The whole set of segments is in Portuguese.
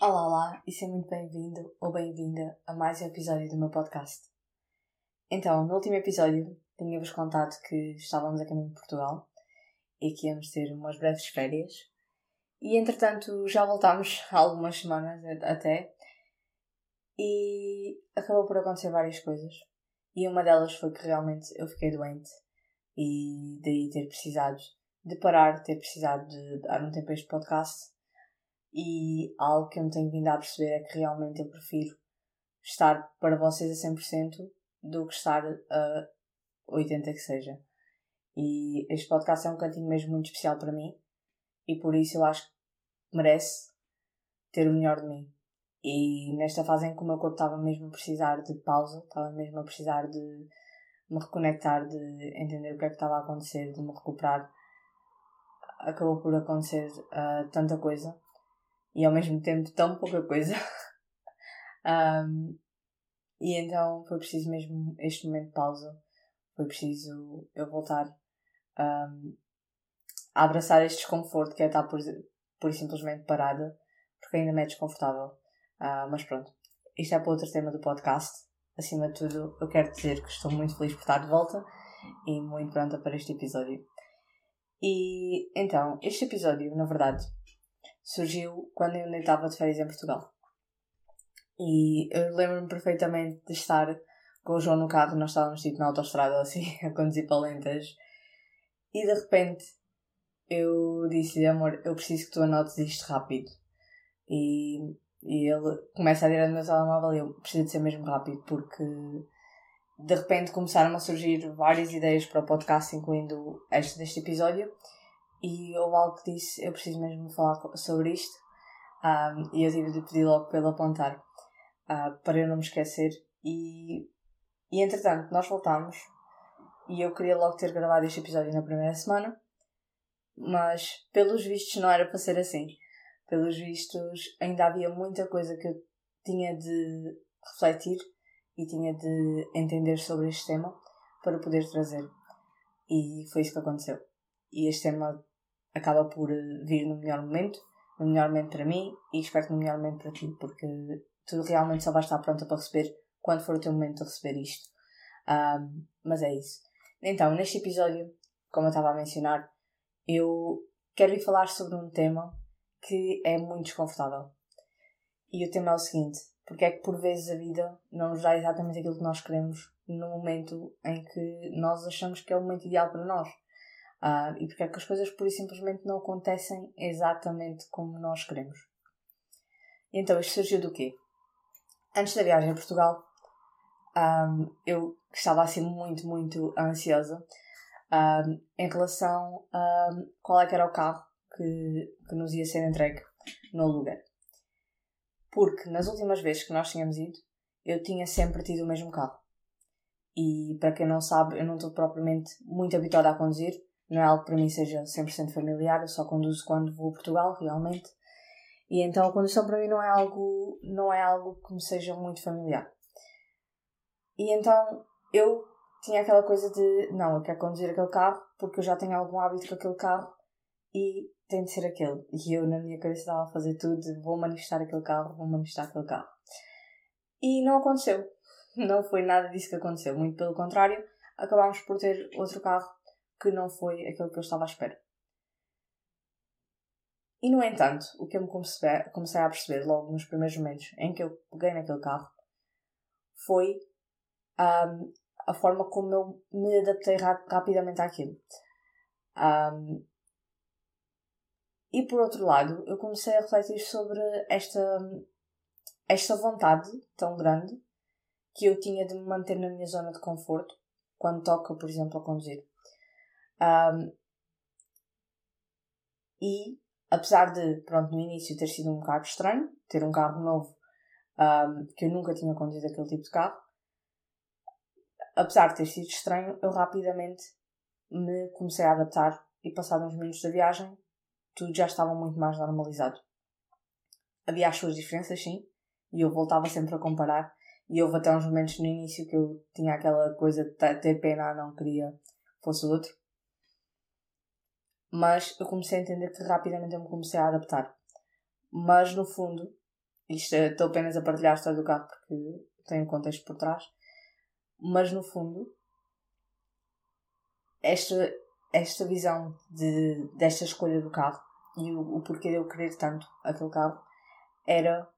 Olá, olá e seja muito bem-vindo ou bem-vinda a mais um episódio do meu podcast. Então, no último episódio, tinha-vos contado que estávamos a caminho de Portugal e que íamos ter umas breves férias. E entretanto, já voltámos há algumas semanas até e acabou por acontecer várias coisas. E uma delas foi que realmente eu fiquei doente e daí ter precisado de parar, ter precisado de dar um tempo a este podcast e algo que eu me tenho vindo a perceber é que realmente eu prefiro estar para vocês a 100% do que estar a 80% que seja. E este podcast é um cantinho mesmo muito especial para mim e por isso eu acho que merece ter o melhor de mim. E nesta fase em que o meu corpo estava mesmo a precisar de pausa, estava mesmo a precisar de me reconectar, de entender o que é que estava a acontecer, de me recuperar, acabou por acontecer uh, tanta coisa e ao mesmo tempo tão pouca coisa. um, e então foi preciso mesmo este momento de pausa. Foi preciso eu voltar um, a abraçar este desconforto que é estar por, por simplesmente parada, porque ainda me é desconfortável. Uh, mas pronto, isto é para outro tema do podcast. Acima de tudo, eu quero dizer que estou muito feliz por estar de volta e muito pronta para este episódio. E então, este episódio, na verdade, surgiu quando eu ainda estava de férias em Portugal. E eu lembro-me perfeitamente de estar com o João no carro, nós estávamos tipo na autostrada assim, a conduzir para lentas, e de repente eu disse amor, eu preciso que tu anotes isto rápido. E, e ele começa a dizer no meu telemóvel e eu preciso de ser mesmo rápido porque de repente começaram a surgir várias ideias para o podcast, incluindo este deste episódio, e houve algo que disse: Eu preciso mesmo falar sobre isto. Um, e eu tive de pedir logo para ele apontar uh, para eu não me esquecer. E, e entretanto, nós voltámos e eu queria logo ter gravado este episódio na primeira semana, mas pelos vistos não era para ser assim. Pelos vistos, ainda havia muita coisa que eu tinha de refletir e tinha de entender sobre este tema para poder trazer. E foi isso que aconteceu. E este tema acaba por eh, vir no melhor momento, no melhor momento para mim e espero que no melhor momento para ti, porque tu realmente só vais estar pronta para receber quando for o teu momento de receber isto. Um, mas é isso. Então, neste episódio, como eu estava a mencionar, eu quero ir falar sobre um tema que é muito desconfortável. E o tema é o seguinte: porque é que por vezes a vida não nos dá exatamente aquilo que nós queremos no momento em que nós achamos que é o momento ideal para nós? Uh, e porque é que as coisas pura e simplesmente não acontecem exatamente como nós queremos. Então, isto surgiu do quê? Antes da viagem a Portugal, um, eu estava assim muito, muito ansiosa um, em relação a qual é que era o carro que, que nos ia ser entregue no lugar. Porque nas últimas vezes que nós tínhamos ido, eu tinha sempre tido o mesmo carro. E para quem não sabe, eu não estou propriamente muito habituada a conduzir, não é algo para mim seja 100% familiar, eu só conduzo quando vou a Portugal, realmente. E então a condução para mim não é algo, não é algo que me seja muito familiar. E então eu tinha aquela coisa de, não, eu quero conduzir aquele carro porque eu já tenho algum hábito com aquele carro e tem de ser aquele. E eu na minha cabeça estava a fazer tudo, vou manifestar aquele carro, vou manifestar aquele carro. E não aconteceu. Não foi nada disso que aconteceu. Muito pelo contrário, acabámos por ter outro carro que não foi aquilo que eu estava à espera. E no entanto, o que eu me comecei, a perceber logo nos primeiros momentos em que eu peguei naquele carro foi um, a forma como eu me adaptei ra rapidamente àquilo. Um, e por outro lado, eu comecei a refletir sobre esta, esta vontade tão grande que eu tinha de me manter na minha zona de conforto quando toca, por exemplo, a conduzir. Um, e apesar de, pronto, no início ter sido um bocado estranho, ter um carro novo, um, que eu nunca tinha conduzido aquele tipo de carro, apesar de ter sido estranho, eu rapidamente me comecei a adaptar e passados uns minutos da viagem, tudo já estava muito mais normalizado. Havia as suas diferenças, sim, e eu voltava sempre a comparar, e houve até uns momentos no início que eu tinha aquela coisa de ter pena, não queria fosse o outro mas eu comecei a entender que rapidamente eu me comecei a adaptar. Mas no fundo, isto é, estou apenas a partilhar a história do carro porque tem um contexto por trás, mas no fundo, esta, esta visão de, desta escolha do carro e o, o porquê de eu querer tanto aquele carro era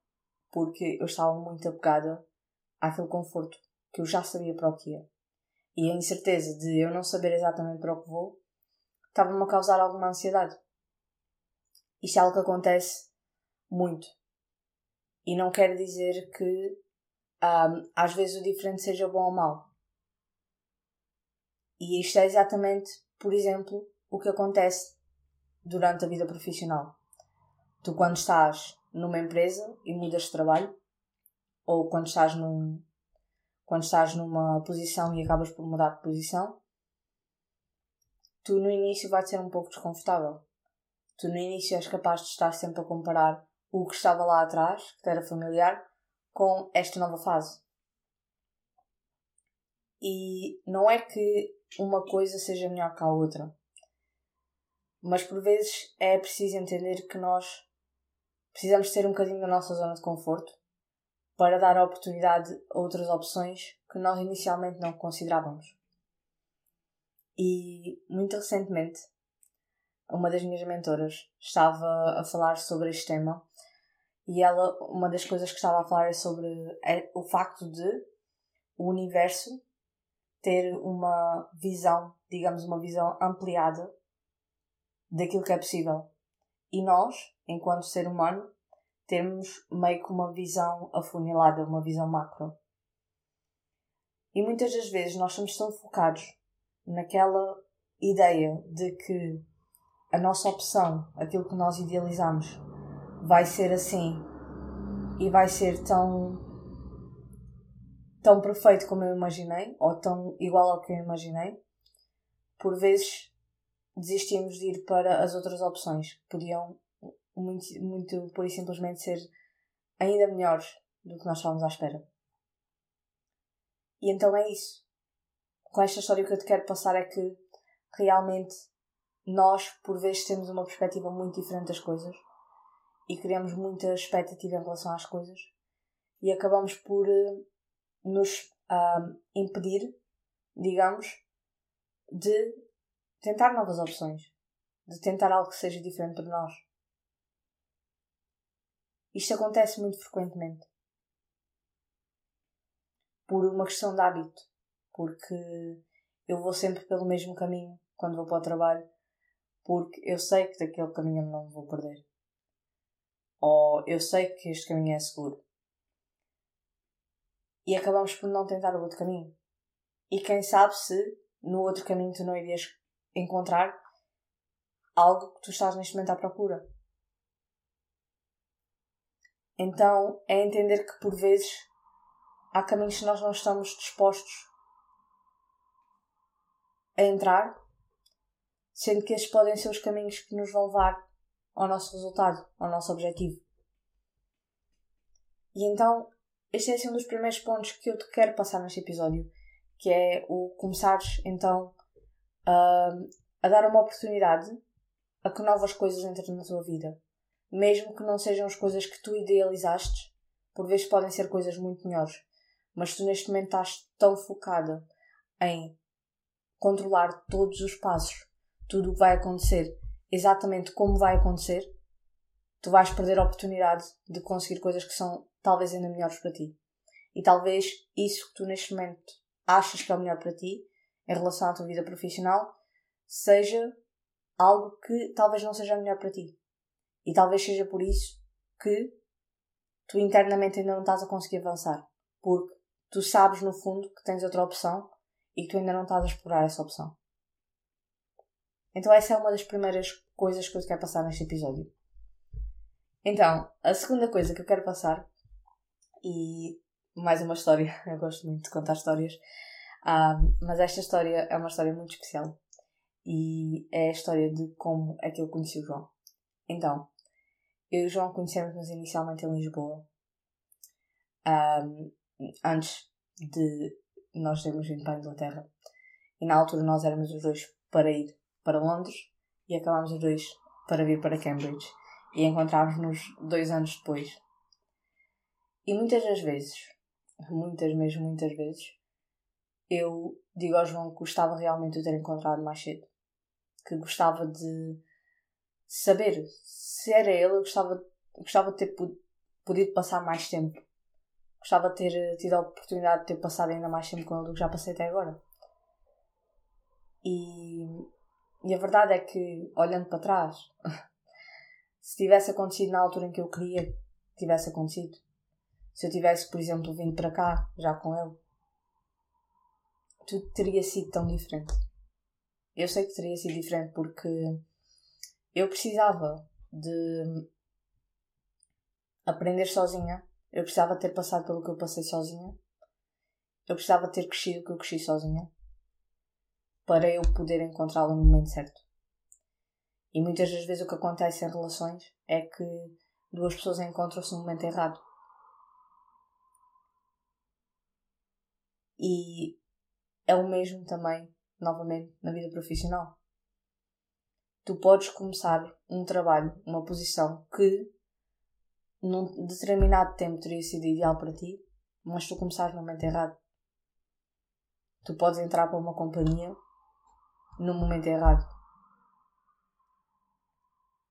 porque eu estava muito apegada àquele conforto que eu já sabia para o que ia. E a incerteza de eu não saber exatamente para o que vou estava-me a causar alguma ansiedade. Isto é algo que acontece muito. E não quer dizer que um, às vezes o diferente seja bom ou mau. E isto é exatamente, por exemplo, o que acontece durante a vida profissional. Tu, quando estás numa empresa e mudas de trabalho, ou quando estás num, quando estás numa posição e acabas por mudar de posição, tu no início vai ser um pouco desconfortável. Tu no início és capaz de estar sempre a comparar o que estava lá atrás, que te era familiar, com esta nova fase. E não é que uma coisa seja melhor que a outra. Mas por vezes é preciso entender que nós precisamos ter um bocadinho da nossa zona de conforto para dar a oportunidade a outras opções que nós inicialmente não considerávamos. E muito recentemente, uma das minhas mentoras estava a falar sobre este tema e ela, uma das coisas que estava a falar é sobre é o facto de o universo ter uma visão, digamos, uma visão ampliada daquilo que é possível. E nós, enquanto ser humano, temos meio que uma visão afunilada, uma visão macro. E muitas das vezes nós estamos tão focados naquela ideia de que a nossa opção, aquilo que nós idealizamos, vai ser assim e vai ser tão tão perfeito como eu imaginei ou tão igual ao que eu imaginei. Por vezes desistimos de ir para as outras opções podiam muito, muito por e simplesmente ser ainda melhores do que nós estávamos à espera. E então é isso. Com esta história que eu te quero passar é que realmente nós, por vezes, temos uma perspectiva muito diferente das coisas e criamos muita expectativa em relação às coisas e acabamos por uh, nos uh, impedir, digamos, de tentar novas opções, de tentar algo que seja diferente para nós. Isto acontece muito frequentemente. Por uma questão de hábito. Porque eu vou sempre pelo mesmo caminho quando vou para o trabalho. Porque eu sei que daquele caminho eu não me vou perder. Ou eu sei que este caminho é seguro. E acabamos por não tentar o outro caminho. E quem sabe se no outro caminho tu não irias encontrar algo que tu estás neste momento à procura. Então é entender que por vezes há caminhos que nós não estamos dispostos a entrar, sendo que esses podem ser os caminhos que nos vão levar ao nosso resultado, ao nosso objetivo. E então, este é assim um dos primeiros pontos que eu te quero passar neste episódio, que é o começares então a, a dar uma oportunidade a que novas coisas entrem na tua vida mesmo que não sejam as coisas que tu idealizaste, por vezes podem ser coisas muito melhores, mas tu neste momento estás tão focada em controlar todos os passos, tudo o que vai acontecer, exatamente como vai acontecer, tu vais perder a oportunidade de conseguir coisas que são talvez ainda melhores para ti. E talvez isso que tu neste momento achas que é o melhor para ti, em relação à tua vida profissional, seja algo que talvez não seja melhor para ti. E talvez seja por isso que tu internamente ainda não estás a conseguir avançar. Porque tu sabes no fundo que tens outra opção e tu ainda não estás a explorar essa opção. Então essa é uma das primeiras coisas que eu te quero passar neste episódio. Então, a segunda coisa que eu quero passar, e mais uma história, eu gosto muito de contar histórias, um, mas esta história é uma história muito especial e é a história de como é que eu conheci o João. Então, eu e o João conhecemos-nos inicialmente em Lisboa. Um, antes de nós termos vindo para a Inglaterra. E na altura nós éramos os dois para ir para Londres e acabámos os dois para vir para Cambridge. E encontrámos-nos dois anos depois. E muitas das vezes, muitas mesmo, muitas vezes, eu digo ao João que gostava realmente de ter encontrado mais cedo. Que gostava de saber se era ele, eu gostava, gostava de ter podido passar mais tempo. Gostava de ter tido a oportunidade de ter passado ainda mais tempo com ele do que já passei até agora. E, e a verdade é que, olhando para trás, se tivesse acontecido na altura em que eu queria que tivesse acontecido, se eu tivesse, por exemplo, vindo para cá, já com ele, tudo teria sido tão diferente. Eu sei que teria sido diferente porque eu precisava de aprender sozinha. Eu precisava ter passado pelo que eu passei sozinha. Eu precisava ter crescido o que eu cresci sozinha. Para eu poder encontrá-lo no momento certo. E muitas das vezes o que acontece em relações é que duas pessoas encontram-se no momento errado. E é o mesmo também, novamente, na vida profissional. Tu podes começar um trabalho, uma posição que num determinado tempo teria sido ideal para ti, mas tu começaste no momento errado. Tu podes entrar para uma companhia no momento errado.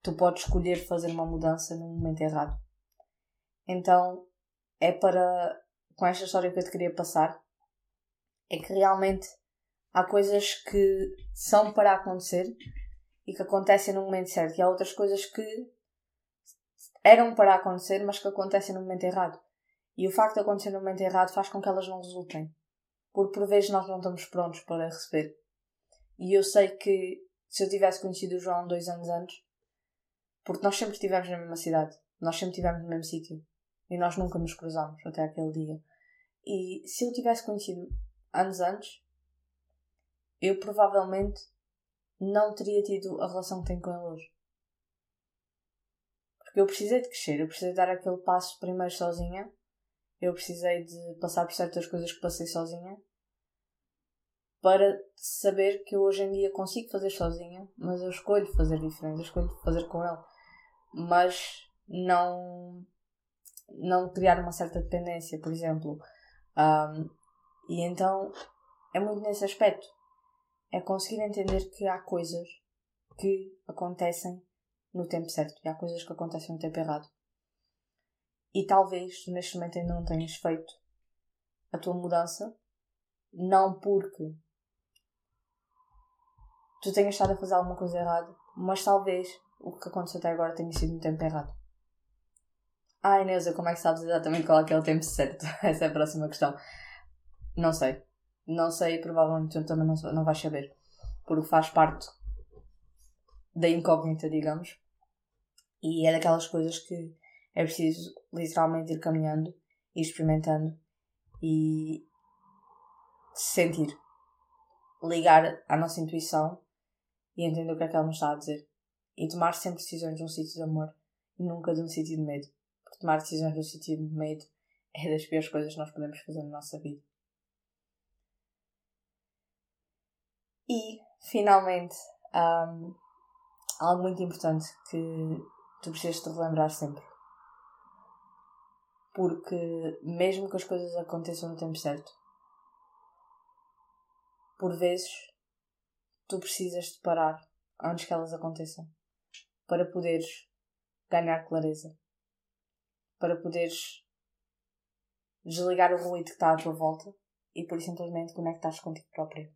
Tu podes escolher fazer uma mudança no momento errado. Então, é para, com esta história que eu te queria passar, é que realmente há coisas que são para acontecer e que acontecem no momento certo, e há outras coisas que eram para acontecer, mas que acontecem no momento errado. E o facto de acontecer no momento errado faz com que elas não resultem. Porque por vezes nós não estamos prontos para receber. E eu sei que se eu tivesse conhecido o João dois anos antes, porque nós sempre estivemos na mesma cidade, nós sempre estivemos no mesmo sítio e nós nunca nos cruzámos até aquele dia. E se eu tivesse conhecido anos antes, eu provavelmente não teria tido a relação que tenho com ele hoje. Porque eu precisei de crescer, eu precisei dar aquele passo primeiro sozinha, eu precisei de passar por certas coisas que passei sozinha para saber que eu hoje em dia consigo fazer sozinha, mas eu escolho fazer diferente, eu escolho fazer com ele. Mas não, não criar uma certa dependência, por exemplo. Um, e então é muito nesse aspecto. É conseguir entender que há coisas que acontecem no tempo certo e há coisas que acontecem no tempo errado. E talvez neste momento ainda não tenhas feito a tua mudança, não porque tu tenhas estado a fazer alguma coisa errada, mas talvez o que aconteceu até agora tenha sido no tempo errado. Ah, Inês, como é que sabes exatamente qual é que é o tempo certo? Essa é a próxima questão. Não sei. Não sei, provavelmente tu também não, não vais saber. Porque faz parte da incógnita, digamos. E é daquelas coisas que é preciso literalmente ir caminhando, ir experimentando e sentir. Ligar à nossa intuição e entender o que é que ela nos está a dizer. E tomar sempre decisões de um sítio de amor e nunca de um sítio de medo. Porque tomar decisões de um sítio de medo é das piores coisas que nós podemos fazer na nossa vida. E, finalmente, um, algo muito importante que tu precisas te relembrar sempre. Porque, mesmo que as coisas aconteçam no tempo certo, por vezes tu precisas de parar antes que elas aconteçam para poderes ganhar clareza, para poderes desligar o ruído que está à tua volta e por simplesmente conectares contigo próprio.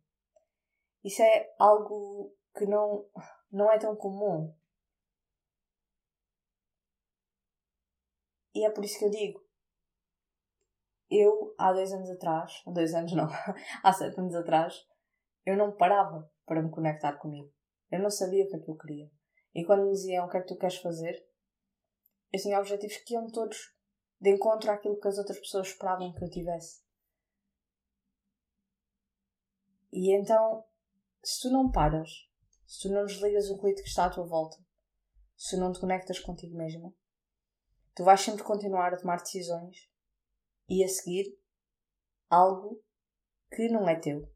Isso é algo que não, não é tão comum. E é por isso que eu digo. Eu, há dois anos atrás, dois anos não, há sete anos atrás, eu não parava para me conectar comigo. Eu não sabia o que é que eu queria. E quando me diziam o que é que tu queres fazer, eu tinha objetivos que iam todos de encontro àquilo que as outras pessoas esperavam que eu tivesse. E então se tu não paras, se tu não desligas o ruído que está à tua volta, se tu não te conectas contigo mesmo, tu vais sempre continuar a tomar decisões e a seguir algo que não é teu.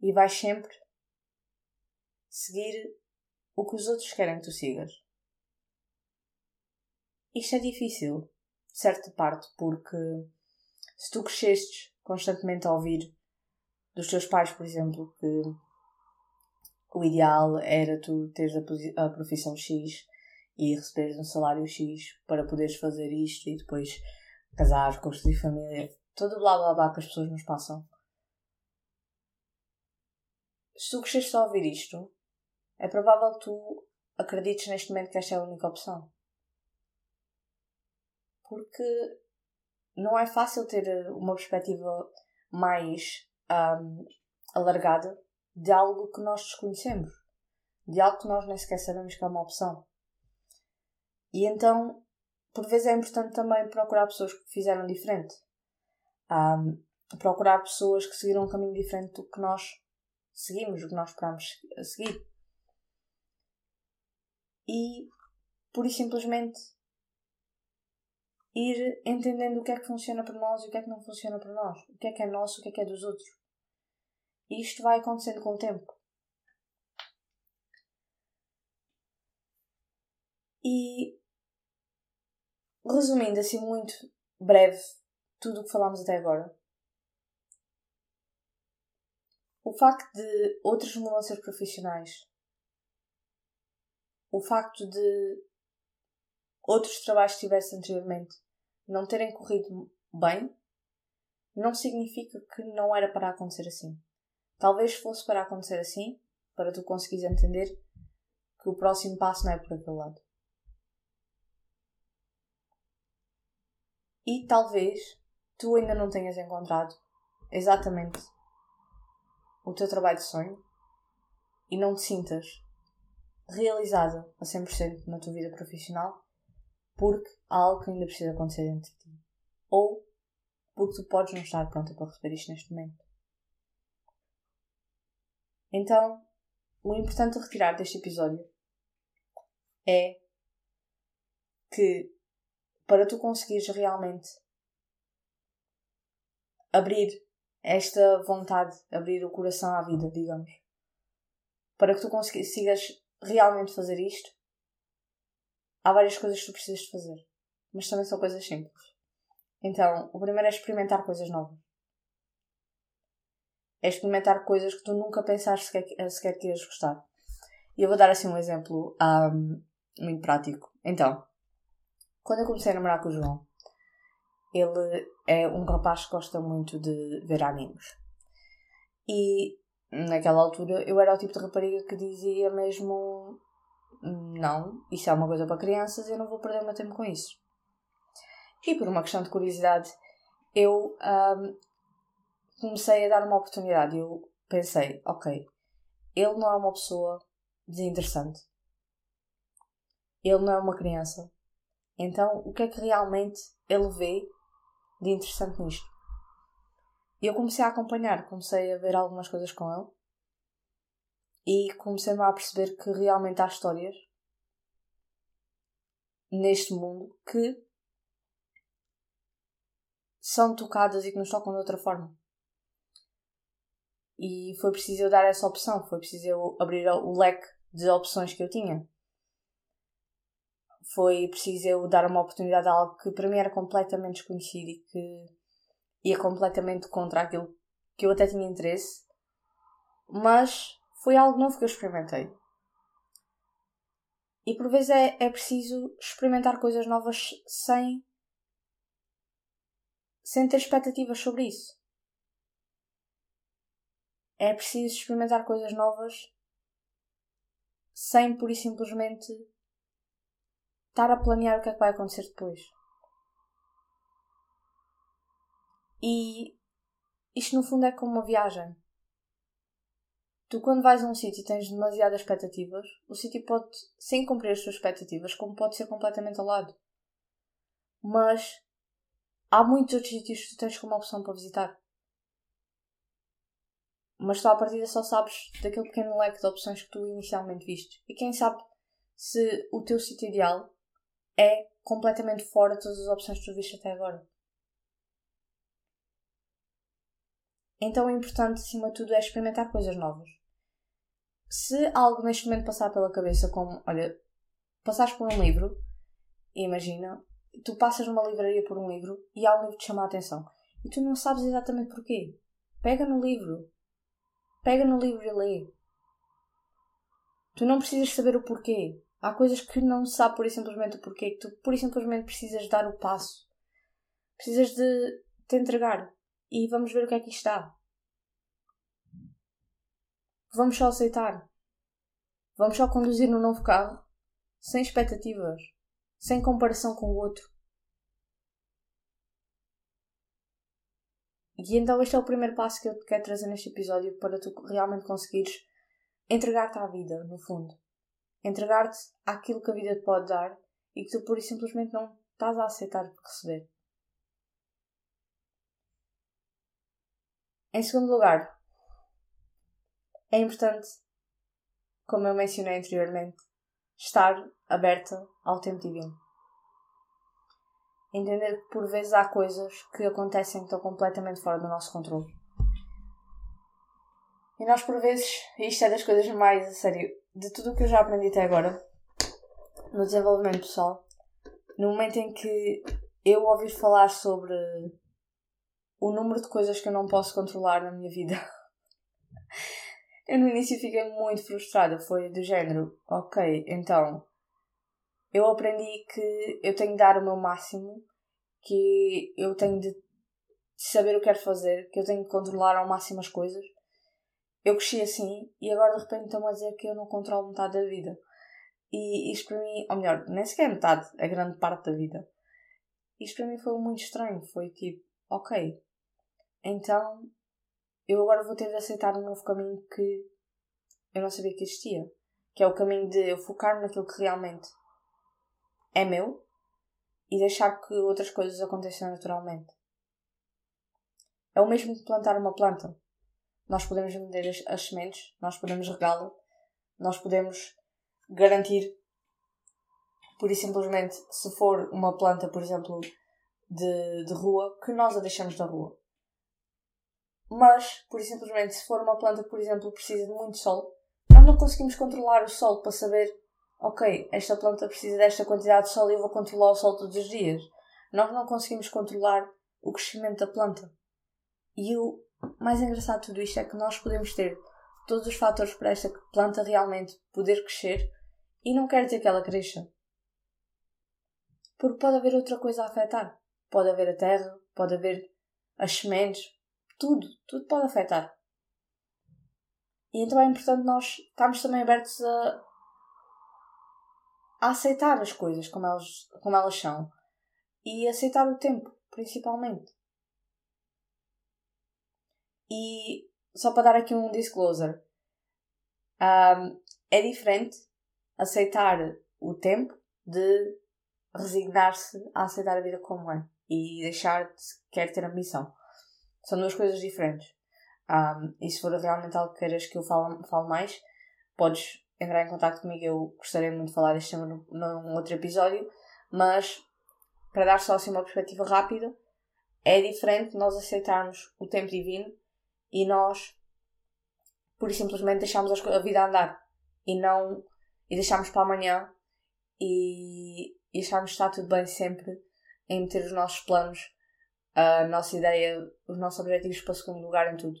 E vais sempre seguir o que os outros querem que tu sigas. isto é difícil, de certa parte, porque se tu crescestes constantemente a ouvir dos teus pais, por exemplo, que o ideal era tu teres a, profissão X e receberes um salário X para poderes fazer isto e depois casar, construir família, todo blá blá blá que as pessoas nos passam. Se tu cresceste a ouvir isto, é provável que tu acredites neste momento que esta é a única opção. Porque não é fácil ter uma perspectiva mais um, alargada de algo que nós desconhecemos, de algo que nós nem sequer sabemos que é uma opção. E então, por vezes é importante também procurar pessoas que fizeram diferente. Um, procurar pessoas que seguiram um caminho diferente do que nós seguimos, do que nós esperamos seguir. E, por e simplesmente, ir entendendo o que é que funciona para nós e o que é que não funciona para nós. O que é que é nosso, o que é que é dos outros. E isto vai acontecendo com o tempo. E resumindo assim muito breve tudo o que falámos até agora. O facto de outras mudanças profissionais, o facto de outros trabalhos que tivesse anteriormente não terem corrido bem, não significa que não era para acontecer assim. Talvez fosse para acontecer assim, para tu conseguires entender que o próximo passo não é por aquele lado. E talvez tu ainda não tenhas encontrado exatamente o teu trabalho de sonho e não te sintas realizada a 100% na tua vida profissional porque há algo que ainda precisa acontecer dentro de ti. Ou porque tu podes não estar pronta para receber isto neste momento. Então, o importante a retirar deste episódio é que para tu conseguires realmente abrir esta vontade, abrir o coração à vida, digamos, para que tu consigas realmente fazer isto, há várias coisas que tu precisas de fazer, mas também são coisas simples. Então, o primeiro é experimentar coisas novas é experimentar coisas que tu nunca pensaste sequer, sequer que ias gostar. E eu vou dar assim um exemplo um, muito prático. Então, quando eu comecei a namorar com o João, ele é um rapaz que gosta muito de ver animes. E naquela altura eu era o tipo de rapariga que dizia mesmo: Não, isso é uma coisa para crianças, eu não vou perder o meu tempo com isso. E por uma questão de curiosidade, eu um, comecei a dar uma oportunidade. Eu pensei, ok, ele não é uma pessoa desinteressante. Ele não é uma criança. Então, o que é que realmente ele vê de interessante nisto? E eu comecei a acompanhar, comecei a ver algumas coisas com ele e comecei-me a perceber que realmente há histórias neste mundo que são tocadas e que nos tocam de outra forma. E foi preciso eu dar essa opção, foi preciso eu abrir o leque de opções que eu tinha. Foi preciso eu dar uma oportunidade a algo que para mim era completamente desconhecido e que ia completamente contra aquilo que eu até tinha interesse, mas foi algo novo que eu experimentei. E por vezes é, é preciso experimentar coisas novas sem, sem ter expectativas sobre isso é preciso experimentar coisas novas sem pura e simplesmente estar a planear o que é que vai acontecer depois. E isto no fundo é como uma viagem. Tu quando vais a um sítio e tens demasiadas expectativas, o sítio pode, sem cumprir as tuas expectativas, como pode ser completamente ao lado. Mas há muitos outros sítios que tu tens como opção para visitar mas tu à partida só sabes daquele pequeno leque de opções que tu inicialmente viste. E quem sabe se o teu sítio ideal é completamente fora de todas as opções que tu viste até agora. Então o importante, acima de tudo, é experimentar coisas novas. Se algo neste momento passar pela cabeça, como, olha, passares por um livro imagina, tu passas numa livraria por um livro e há um livro que te chama a atenção e tu não sabes exatamente porquê. Pega no livro. Pega no livro e lê. Tu não precisas saber o porquê. Há coisas que não se sabe por simplesmente o porquê, que tu por simplesmente precisas dar o passo. Precisas de te entregar. E vamos ver o que é que está. Vamos só aceitar. Vamos só conduzir no novo carro, sem expectativas, sem comparação com o outro. E então este é o primeiro passo que eu te quero trazer neste episódio para tu realmente conseguires entregar-te à vida, no fundo. Entregar-te àquilo que a vida te pode dar e que tu pura e simplesmente não estás a aceitar receber. Em segundo lugar, é importante, como eu mencionei anteriormente, estar aberta ao tempo divino. Entender que por vezes há coisas que acontecem que estão completamente fora do nosso controle. E nós por vezes, isto é das coisas mais a sério, de tudo o que eu já aprendi até agora, no desenvolvimento pessoal, no momento em que eu ouvir falar sobre o número de coisas que eu não posso controlar na minha vida. eu no início fiquei muito frustrada. Foi do género, ok, então eu aprendi que eu tenho de dar o meu máximo, que eu tenho de saber o que quero fazer, que eu tenho de controlar ao máximo as coisas. Eu cresci assim e agora de repente estão a dizer que eu não controlo metade da vida. E isto para mim, ou melhor, nem sequer metade, a grande parte da vida. Isto para mim foi muito estranho. Foi tipo, ok, então eu agora vou ter de aceitar um novo caminho que eu não sabia que existia. Que é o caminho de eu focar naquilo que realmente é meu e deixar que outras coisas aconteçam naturalmente. É o mesmo que plantar uma planta. Nós podemos vender as, as sementes, nós podemos regá-la, nós podemos garantir, por e simplesmente, se for uma planta, por exemplo, de, de rua, que nós a deixamos da rua. Mas, por e simplesmente, se for uma planta que, por exemplo, precisa de muito sol, nós não conseguimos controlar o sol para saber, ok, esta planta precisa desta quantidade de sol e eu vou controlar o sol todos os dias. Nós não conseguimos controlar o crescimento da planta. E o mais engraçado de tudo isto é que nós podemos ter todos os fatores para esta planta realmente poder crescer e não quer dizer que ela cresça. Porque pode haver outra coisa a afetar. Pode haver a terra, pode haver as sementes, tudo, tudo pode afetar. E então é importante nós estarmos também abertos a, a aceitar as coisas como elas, como elas são e aceitar o tempo, principalmente. E só para dar aqui um disclosure, um, é diferente aceitar o tempo de resignar-se a aceitar a vida como é e deixar de querer ter ambição. São duas coisas diferentes. Um, e se for realmente algo que queiras que eu fale, fale mais, podes entrar em contato comigo. Eu gostaria muito de falar deste tema num, num outro episódio. Mas, para dar só assim uma perspectiva rápida, é diferente nós aceitarmos o tempo divino e nós, por simplesmente, deixarmos a vida andar e não. e deixarmos para amanhã e, e acharmos que está tudo bem sempre em meter os nossos planos a nossa ideia, os nossos objetivos para o segundo lugar em tudo.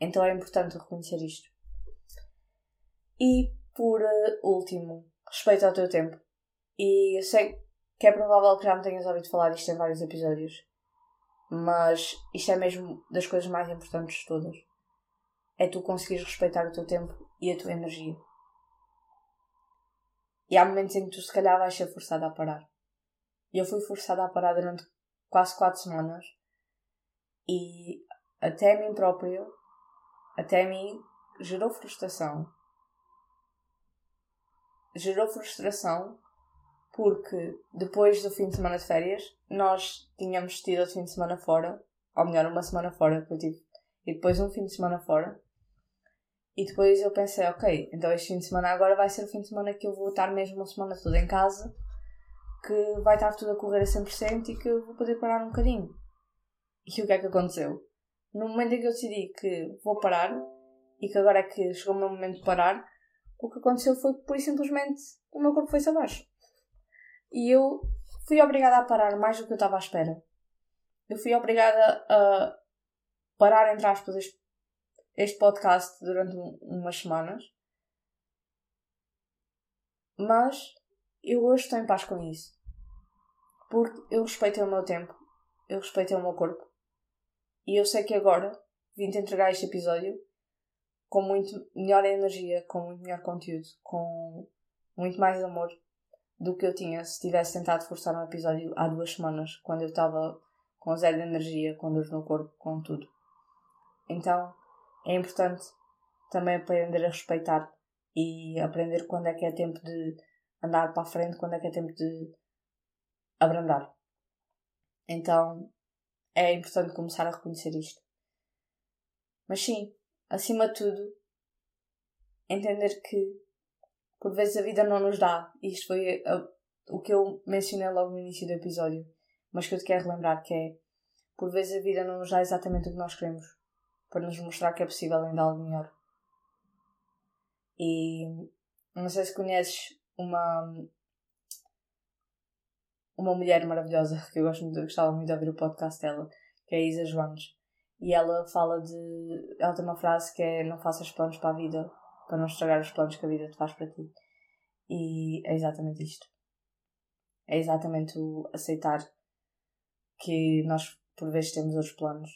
Então é importante reconhecer isto. E por uh, último, respeito ao teu tempo. E eu sei que é provável que já me tenhas ouvido falar disto em vários episódios, mas isto é mesmo das coisas mais importantes de todas. É tu conseguires respeitar o teu tempo e a tua energia. E há momentos em que tu se calhar vais ser forçada a parar. E eu fui forçada a parar durante quase quatro semanas e até a mim próprio, até a mim, gerou frustração. Gerou frustração porque depois do fim de semana de férias nós tínhamos tido outro fim de semana fora, ou melhor, uma semana fora que eu tive, e depois um fim de semana fora. E depois eu pensei, ok, então este fim de semana agora vai ser o fim de semana que eu vou estar mesmo uma semana toda em casa que vai estar tudo a correr a 100% e que eu vou poder parar um bocadinho. E o que é que aconteceu? No momento em que eu decidi que vou parar e que agora é que chegou o meu momento de parar, o que aconteceu foi que, por simplesmente, o meu corpo foi-se abaixo. E eu fui obrigada a parar mais do que eu estava à espera. Eu fui obrigada a parar, entre aspas, este, este podcast durante um, umas semanas. Mas eu hoje estou em paz com isso. Porque eu respeitei o meu tempo, eu respeitei o meu corpo. E eu sei que agora vim-te entregar este episódio com muito melhor energia, com muito melhor conteúdo, com muito mais amor do que eu tinha se tivesse tentado forçar um episódio há duas semanas, quando eu estava com zero de energia, com dores no corpo, com tudo. Então é importante também aprender a respeitar e aprender quando é que é tempo de andar para a frente, quando é que é tempo de abrandar. Então é importante começar a reconhecer isto. Mas sim, acima de tudo, entender que por vezes a vida não nos dá. Isto foi a, o que eu mencionei logo no início do episódio, mas que eu te quero lembrar que é por vezes a vida não nos dá exatamente o que nós queremos para nos mostrar que é possível ainda algo melhor. E não sei se conheces uma uma mulher maravilhosa que eu gosto muito, eu gostava muito de ouvir o podcast dela, que é a Isa Jones. E ela fala de. Ela tem uma frase que é: Não faças planos para a vida, para não estragar os planos que a vida te faz para ti. E é exatamente isto. É exatamente o aceitar que nós, por vezes, temos outros planos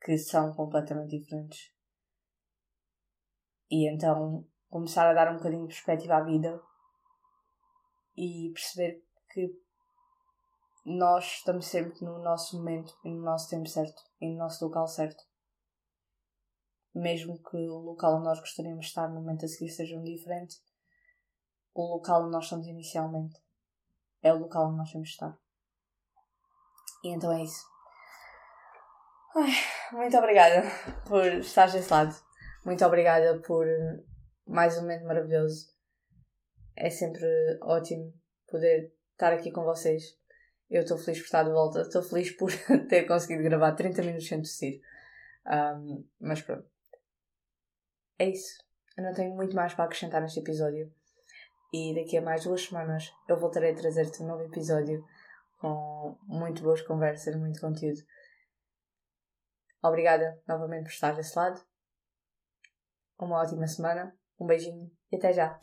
que são completamente diferentes. E então começar a dar um bocadinho de perspectiva à vida e perceber que nós estamos sempre no nosso momento e no nosso tempo certo e no nosso local certo. Mesmo que o local onde nós gostaríamos de estar no momento a seguir seja um diferente, o local onde nós estamos inicialmente é o local onde nós temos de estar. E então é isso. Ai, muito obrigada por estar desse lado. Muito obrigada por mais um momento maravilhoso. É sempre ótimo poder estar aqui com vocês eu estou feliz por estar de volta, estou feliz por ter conseguido gravar 30 minutos sem tossir. Um, mas pronto. É isso. Eu não tenho muito mais para acrescentar neste episódio. E daqui a mais duas semanas eu voltarei a trazer-te um novo episódio com muito boas conversas, muito conteúdo. Obrigada novamente por estar desse lado. Uma ótima semana, um beijinho e até já!